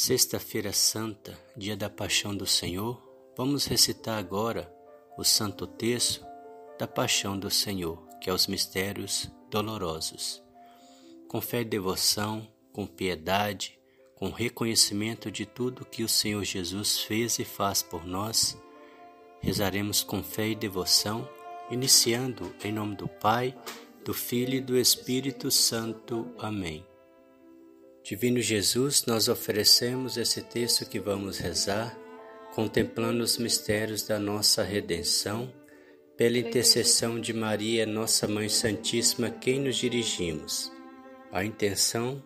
Sexta-feira Santa, dia da Paixão do Senhor, vamos recitar agora o Santo Terço da Paixão do Senhor, que é os mistérios dolorosos. Com fé e devoção, com piedade, com reconhecimento de tudo que o Senhor Jesus fez e faz por nós, rezaremos com fé e devoção, iniciando em nome do Pai, do Filho e do Espírito Santo. Amém. Divino Jesus, nós oferecemos esse texto que vamos rezar, contemplando os mistérios da nossa redenção, pela intercessão de Maria, nossa Mãe Santíssima, quem nos dirigimos. A intenção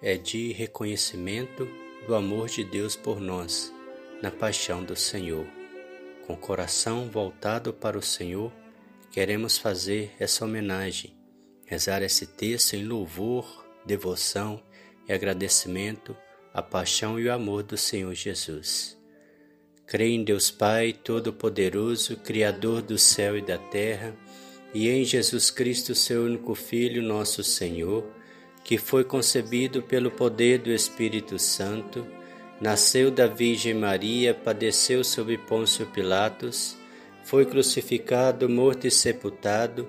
é de reconhecimento do amor de Deus por nós, na paixão do Senhor. Com o coração voltado para o Senhor, queremos fazer essa homenagem, rezar esse texto em louvor, devoção e agradecimento à paixão e o amor do Senhor Jesus. Creio em Deus Pai Todo-Poderoso, Criador do céu e da terra, e em Jesus Cristo, seu único Filho, nosso Senhor, que foi concebido pelo poder do Espírito Santo, nasceu da Virgem Maria, padeceu sob Pôncio Pilatos, foi crucificado, morto e sepultado,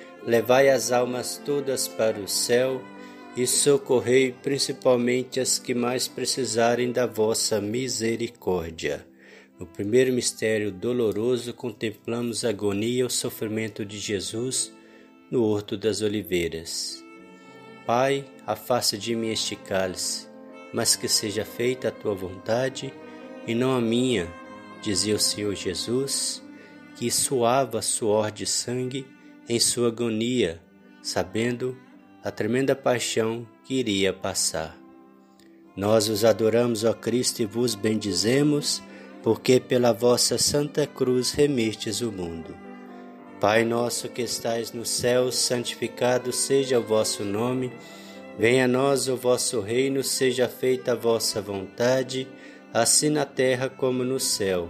levai as almas todas para o céu e socorrei principalmente as que mais precisarem da vossa misericórdia. No primeiro mistério doloroso, contemplamos a agonia e o sofrimento de Jesus no Horto das Oliveiras. Pai, afasta de mim este cálice, mas que seja feita a tua vontade e não a minha, dizia o Senhor Jesus, que suava suor de sangue em sua agonia, sabendo a tremenda paixão que iria passar. Nós os adoramos, ó Cristo, e vos bendizemos, porque pela vossa santa cruz remistes o mundo. Pai nosso que estais no céu, santificado seja o vosso nome. Venha a nós o vosso reino, seja feita a vossa vontade, assim na terra como no céu.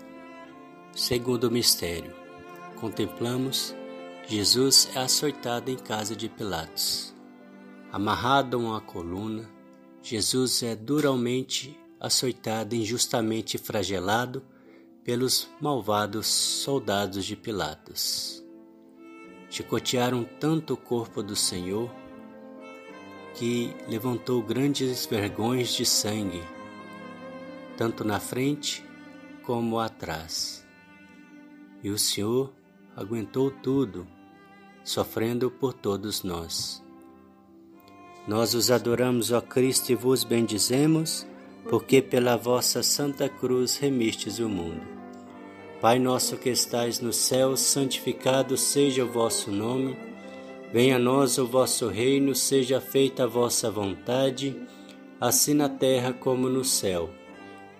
Segundo mistério, contemplamos Jesus é açoitado em casa de Pilatos. Amarrado a uma coluna, Jesus é duramente açoitado, injustamente flagelado pelos malvados soldados de Pilatos. Chicotearam tanto o corpo do Senhor que levantou grandes vergões de sangue, tanto na frente como atrás. E o Senhor aguentou tudo, sofrendo por todos nós. Nós os adoramos, ó Cristo, e vos bendizemos porque pela vossa santa cruz remistes o mundo. Pai nosso que estais no céu, santificado seja o vosso nome. Venha a nós o vosso reino, seja feita a vossa vontade, assim na terra como no céu.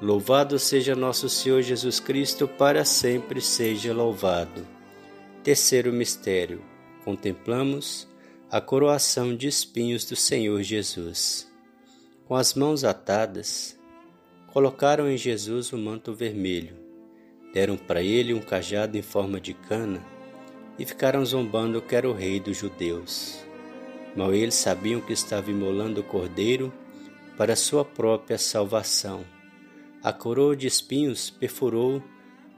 Louvado seja nosso Senhor Jesus Cristo, para sempre seja louvado. Terceiro mistério. Contemplamos a coroação de espinhos do Senhor Jesus. Com as mãos atadas, colocaram em Jesus o manto vermelho, deram para ele um cajado em forma de cana e ficaram zombando que era o rei dos judeus. Mal eles sabiam que estava imolando o cordeiro para sua própria salvação a coroa de espinhos perfurou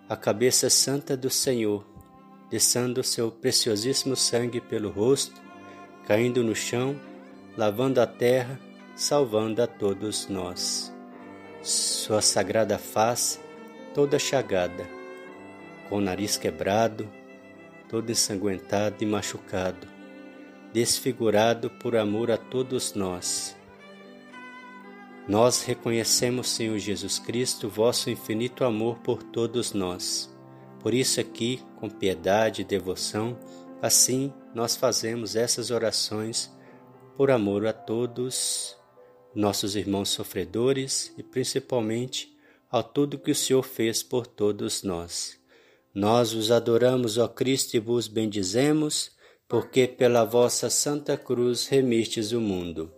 a cabeça santa do Senhor, descendo seu preciosíssimo sangue pelo rosto, caindo no chão, lavando a terra, salvando a todos nós. Sua sagrada face, toda chagada, com o nariz quebrado, todo ensanguentado e machucado, desfigurado por amor a todos nós nós reconhecemos, Senhor Jesus Cristo, vosso infinito amor por todos nós. Por isso, aqui, com piedade e devoção, assim nós fazemos essas orações por amor a todos nossos irmãos sofredores e principalmente ao tudo que o Senhor fez por todos nós. Nós os adoramos, ó Cristo, e vos bendizemos, porque pela vossa santa cruz remistes o mundo.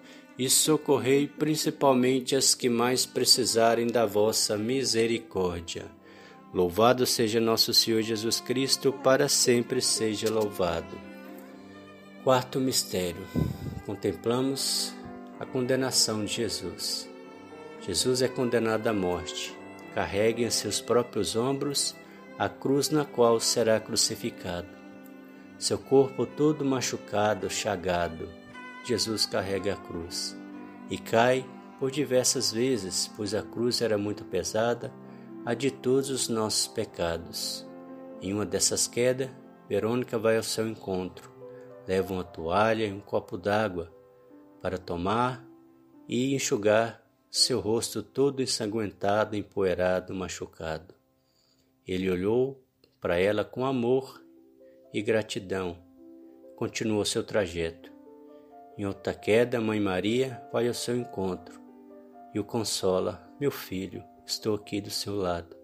e socorrei principalmente as que mais precisarem da vossa misericórdia. Louvado seja nosso Senhor Jesus Cristo, para sempre seja louvado. Quarto mistério. Contemplamos a condenação de Jesus. Jesus é condenado à morte. Carregue em seus próprios ombros a cruz na qual será crucificado. Seu corpo todo machucado, chagado, Jesus carrega a cruz e cai por diversas vezes, pois a cruz era muito pesada, a de todos os nossos pecados. Em uma dessas quedas, Verônica vai ao seu encontro leva uma toalha e um copo d'água para tomar e enxugar seu rosto todo ensanguentado, empoeirado, machucado. Ele olhou para ela com amor e gratidão. Continuou seu trajeto. Em outra queda, Mãe Maria vai ao seu encontro e o consola: Meu filho, estou aqui do seu lado.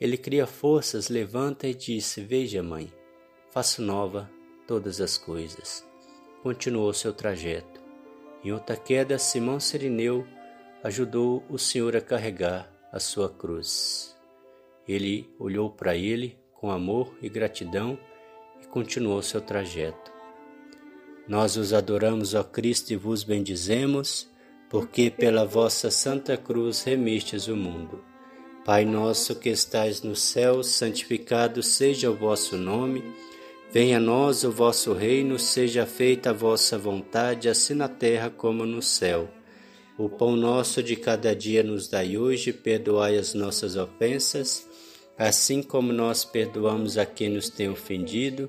Ele cria forças, levanta e disse: Veja, mãe, faço nova todas as coisas. Continuou seu trajeto. Em outra queda, Simão Sirineu ajudou o Senhor a carregar a sua cruz. Ele olhou para ele com amor e gratidão e continuou seu trajeto. Nós os adoramos, ó Cristo, e vos bendizemos, porque pela vossa santa cruz remistes o mundo. Pai nosso que estais no céu, santificado seja o vosso nome. Venha a nós o vosso reino, seja feita a vossa vontade, assim na terra como no céu. O pão nosso de cada dia nos dai hoje, perdoai as nossas ofensas, assim como nós perdoamos a quem nos tem ofendido,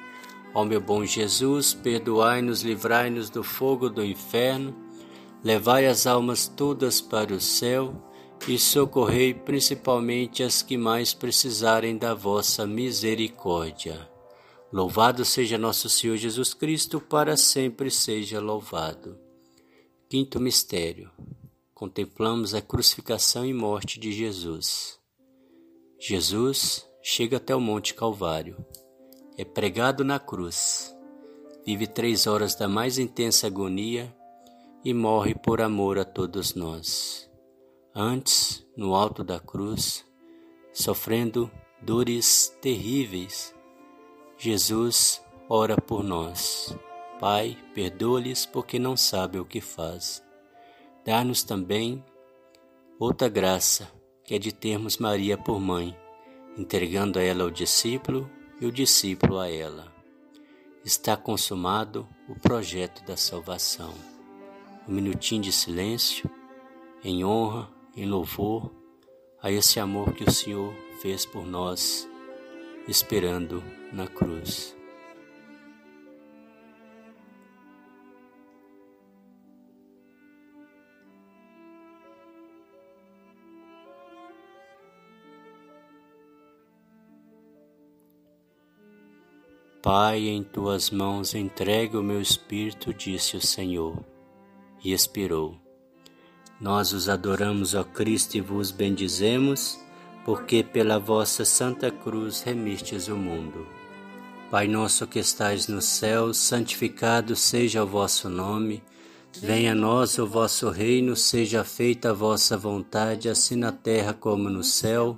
Ó meu bom Jesus, perdoai-nos, livrai-nos do fogo do inferno, levai as almas todas para o céu e socorrei principalmente as que mais precisarem da vossa misericórdia. Louvado seja nosso Senhor Jesus Cristo, para sempre seja louvado. Quinto mistério. Contemplamos a crucificação e morte de Jesus. Jesus chega até o Monte Calvário é pregado na cruz, vive três horas da mais intensa agonia e morre por amor a todos nós. Antes, no alto da cruz, sofrendo dores terríveis, Jesus ora por nós. Pai, perdoa-lhes porque não sabem o que faz. Dá-nos também outra graça, que é de termos Maria por mãe, entregando a ela o discípulo e o discípulo a ela. Está consumado o projeto da salvação. Um minutinho de silêncio, em honra, em louvor a esse amor que o Senhor fez por nós, esperando na cruz. Pai, em tuas mãos entregue o meu espírito, disse o Senhor, e expirou. Nós os adoramos, ó Cristo, e vos bendizemos, porque pela vossa santa cruz remistes o mundo. Pai nosso que estais no céu, santificado seja o vosso nome. Venha a nós o vosso reino, seja feita a vossa vontade, assim na terra como no céu.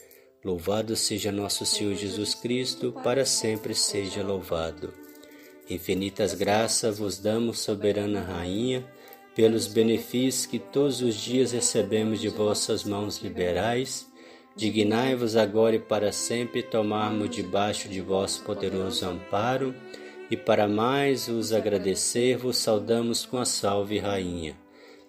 Louvado seja nosso Senhor Jesus Cristo, para sempre seja louvado. Infinitas graças vos damos, soberana Rainha, pelos benefícios que todos os dias recebemos de vossas mãos liberais. Dignai-vos agora e para sempre tomarmos debaixo de vosso poderoso amparo e para mais os agradecer, vos saudamos com a Salve Rainha.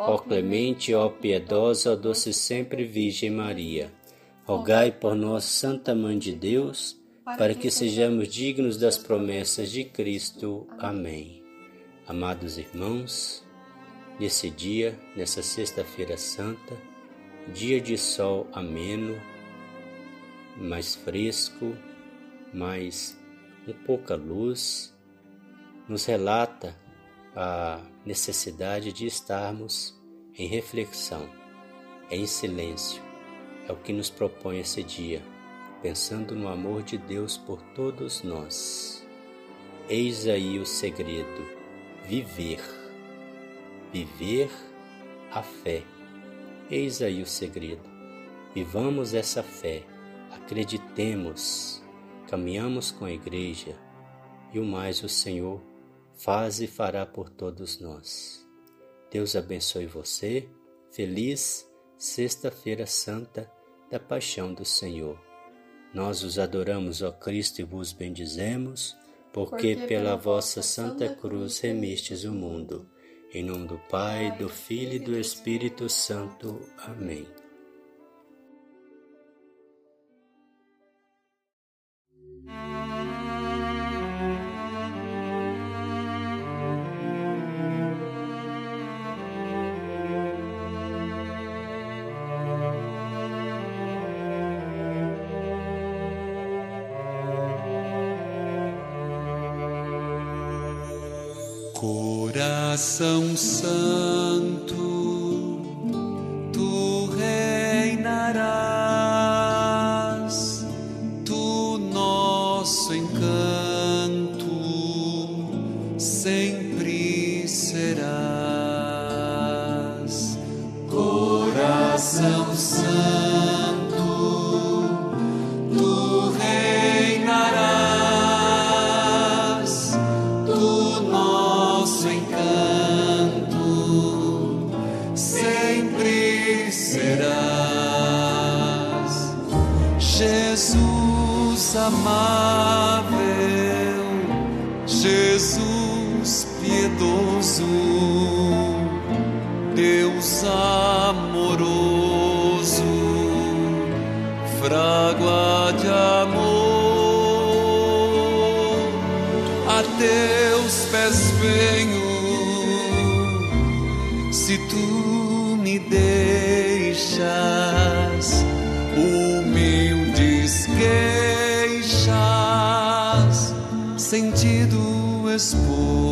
ó clemente, ó piedosa, ó doce sempre Virgem Maria. Rogai por nós, Santa Mãe de Deus, para que sejamos dignos das promessas de Cristo. Amém. Amados irmãos, nesse dia, nessa Sexta-feira Santa, dia de sol ameno, mais fresco, mais um pouca luz, nos relata a necessidade de estarmos em reflexão, em silêncio. É o que nos propõe esse dia, pensando no amor de Deus por todos nós. Eis aí o segredo: viver. Viver a fé. Eis aí o segredo. Vivamos essa fé, acreditemos, caminhamos com a igreja e o mais o Senhor faz e fará por todos nós. Deus abençoe você. Feliz Sexta-feira Santa da Paixão do Senhor. Nós os adoramos, ó Cristo, e vos bendizemos, porque, porque pela vossa Santa Cruz remistes o mundo. Em nome do Pai, do Filho e do Espírito Santo. Amém. Coração Santo, Jesus amável, Jesus piedoso, Deus amoroso, frágua esposa.